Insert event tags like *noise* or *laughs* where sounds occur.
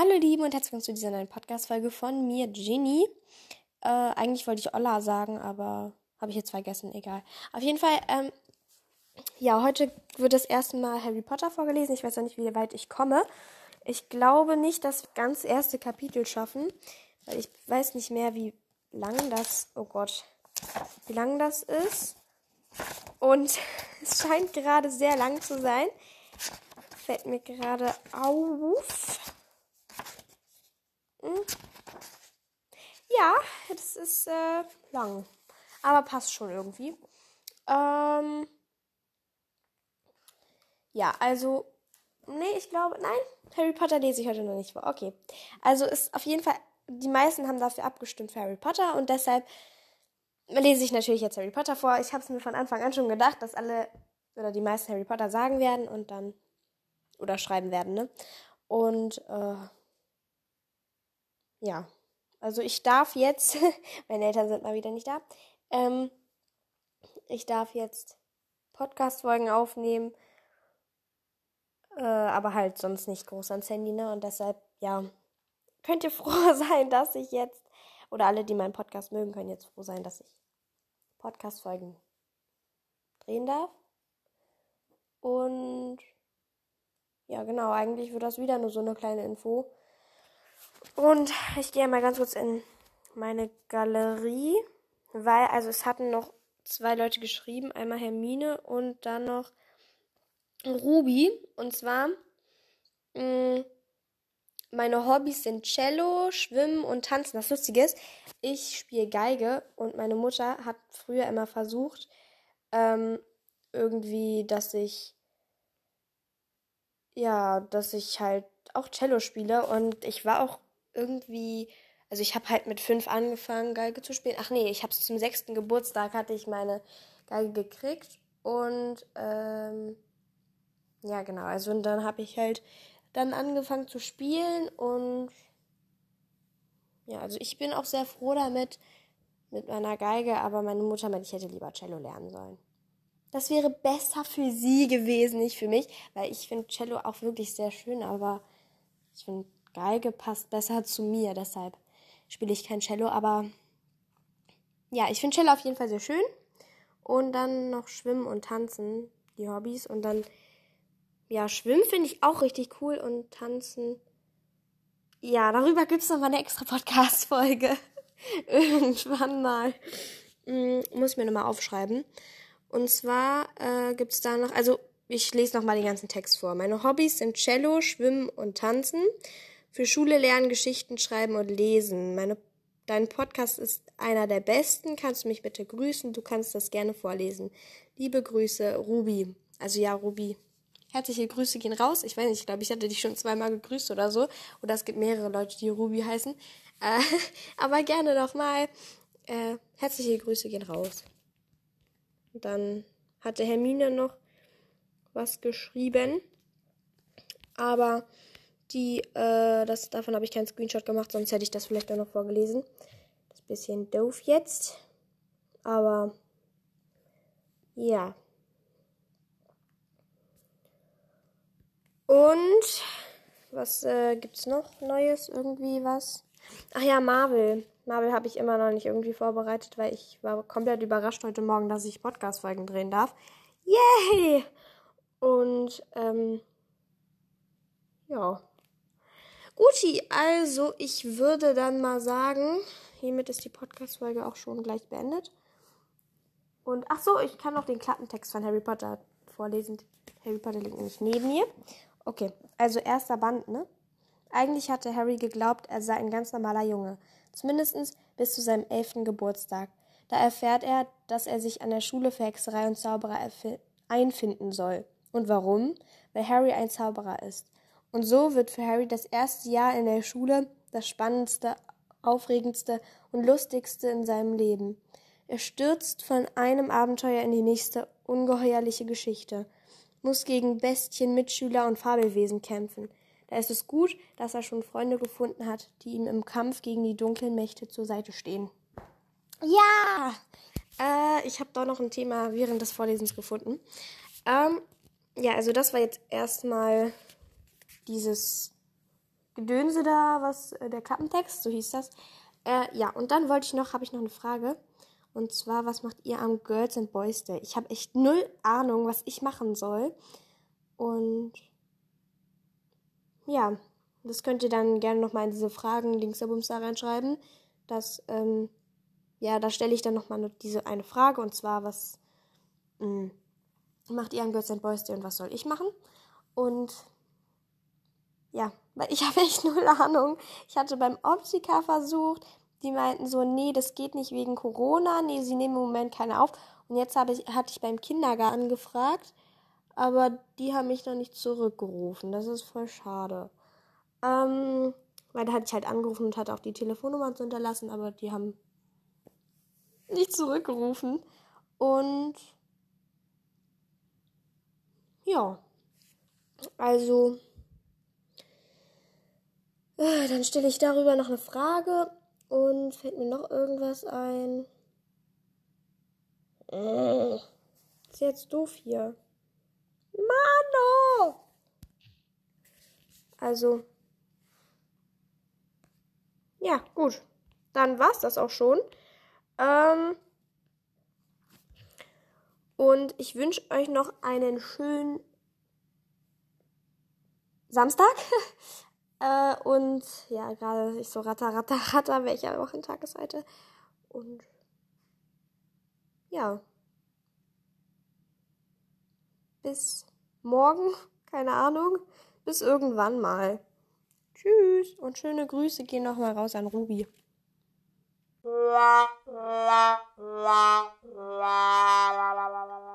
Hallo Lieben und herzlich willkommen zu dieser neuen Podcast-Folge von mir, Ginny. Äh, eigentlich wollte ich Olla sagen, aber habe ich jetzt vergessen, egal. Auf jeden Fall, ähm, ja, heute wird das erste Mal Harry Potter vorgelesen. Ich weiß noch nicht, wie weit ich komme. Ich glaube nicht, dass wir ganz erste Kapitel schaffen, weil ich weiß nicht mehr, wie lang das, oh Gott, wie lang das ist. Und *laughs* es scheint gerade sehr lang zu sein. Fällt mir gerade auf. Ja, das ist äh, lang. Aber passt schon irgendwie. Ähm, ja, also. Nee, ich glaube, nein. Harry Potter lese ich heute noch nicht vor. Okay. Also ist auf jeden Fall. Die meisten haben dafür abgestimmt für Harry Potter und deshalb lese ich natürlich jetzt Harry Potter vor. Ich habe es mir von Anfang an schon gedacht, dass alle oder die meisten Harry Potter sagen werden und dann oder schreiben werden, ne? Und äh, ja, also ich darf jetzt, *laughs* meine Eltern sind mal wieder nicht da, ähm, ich darf jetzt Podcast-Folgen aufnehmen, äh, aber halt sonst nicht groß ans Handy, ne? Und deshalb, ja, könnt ihr *laughs* froh sein, dass ich jetzt, oder alle, die meinen Podcast mögen, können jetzt froh sein, dass ich Podcast-Folgen drehen darf. Und ja, genau, eigentlich wird das wieder nur so eine kleine Info. Und ich gehe mal ganz kurz in meine Galerie, weil, also es hatten noch zwei Leute geschrieben, einmal Hermine und dann noch Ruby. Und zwar, mh, mm, meine Hobbys sind Cello, Schwimmen und Tanzen. Das Lustige ist, ich spiele Geige und meine Mutter hat früher immer versucht, ähm, irgendwie, dass ich, ja, dass ich halt auch Cello spiele und ich war auch irgendwie, also ich habe halt mit fünf angefangen, Geige zu spielen. Ach nee, ich habe es zum sechsten Geburtstag hatte ich meine Geige gekriegt und ähm, ja genau, also und dann habe ich halt dann angefangen zu spielen und ja, also ich bin auch sehr froh damit mit meiner Geige, aber meine Mutter meinte, ich hätte lieber Cello lernen sollen. Das wäre besser für sie gewesen, nicht für mich, weil ich finde Cello auch wirklich sehr schön, aber ich finde Geige passt besser zu mir, deshalb spiele ich kein Cello, aber ja, ich finde Cello auf jeden Fall sehr schön. Und dann noch Schwimmen und Tanzen, die Hobbys. Und dann, ja, Schwimmen finde ich auch richtig cool und Tanzen. Ja, darüber gibt es nochmal eine extra Podcast-Folge. *laughs* Irgendwann mal. Hm, muss ich mir nochmal aufschreiben. Und zwar äh, gibt es da noch, also ich lese nochmal den ganzen Text vor. Meine Hobbys sind Cello, Schwimmen und Tanzen. Für Schule lernen, Geschichten schreiben und lesen. Meine, dein Podcast ist einer der besten. Kannst du mich bitte grüßen? Du kannst das gerne vorlesen. Liebe Grüße, Ruby. Also ja, Ruby. Herzliche Grüße gehen raus. Ich weiß nicht, ich glaube, ich hatte dich schon zweimal gegrüßt oder so. Oder es gibt mehrere Leute, die Ruby heißen. Äh, *laughs* aber gerne nochmal. Äh, herzliche Grüße gehen raus. Dann hatte Hermine noch was geschrieben. Aber die, äh, das, davon habe ich keinen Screenshot gemacht, sonst hätte ich das vielleicht auch noch vorgelesen. Das ist ein bisschen doof jetzt. Aber ja. Und was äh, gibt's noch Neues? Irgendwie was? Ach ja, Marvel. Marvel habe ich immer noch nicht irgendwie vorbereitet, weil ich war komplett überrascht heute Morgen, dass ich Podcast-Folgen drehen darf. Yay! Und ähm, ja. Guti, also ich würde dann mal sagen, hiermit ist die Podcast-Folge auch schon gleich beendet. Und ach so, ich kann noch den Klappentext von Harry Potter vorlesen. Harry Potter liegt nämlich neben mir. Okay, also erster Band, ne? Eigentlich hatte Harry geglaubt, er sei ein ganz normaler Junge. Zumindest bis zu seinem elften Geburtstag. Da erfährt er, dass er sich an der Schule für Hexerei und Zauberer einfinden soll. Und warum? Weil Harry ein Zauberer ist. Und so wird für Harry das erste Jahr in der Schule das spannendste, aufregendste und lustigste in seinem Leben. Er stürzt von einem Abenteuer in die nächste ungeheuerliche Geschichte, muss gegen Bestien, Mitschüler und Fabelwesen kämpfen. Da ist es gut, dass er schon Freunde gefunden hat, die ihm im Kampf gegen die dunklen Mächte zur Seite stehen. Ja! Äh, ich habe da noch ein Thema während des Vorlesens gefunden. Ähm, ja, also das war jetzt erstmal dieses Gedönse da, was äh, der Klappentext, so hieß das. Äh, ja, und dann wollte ich noch, habe ich noch eine Frage. Und zwar, was macht ihr am Girls and Boys Day? Ich habe echt null Ahnung, was ich machen soll. Und ja, das könnt ihr dann gerne nochmal in diese Fragen links der Bums da reinschreiben. Das, ähm, ja, da stelle ich dann nochmal diese eine Frage und zwar, was mh, hm, macht ihr am Girls and Boys Day und was soll ich machen? Und ja, weil ich *laughs* habe echt null Ahnung. Ich hatte beim Optika versucht, die meinten so, nee, das geht nicht wegen Corona, nee, sie nehmen im Moment keine auf. Und jetzt habe ich, hatte ich beim Kindergarten gefragt, aber die haben mich noch nicht zurückgerufen. Das ist voll schade. Ähm, weil da hatte ich halt angerufen und hatte auch die Telefonnummer zu hinterlassen, aber die haben nicht zurückgerufen. Und ja, also dann stelle ich darüber noch eine Frage und fällt mir noch irgendwas ein. Äh, ist jetzt doof hier. Mano! Also. Ja, gut. Dann war's das auch schon. Ähm, und ich wünsche euch noch einen schönen Samstag. *laughs* Äh, und ja, gerade ich so ratter, ratter, *laughs* ratter, welcher Wochentag ist heute. Und ja. Bis morgen, *laughs* keine Ahnung. Bis irgendwann mal. Tschüss und schöne Grüße gehen nochmal raus an Ruby. La, la, la, la, la, la, la, la.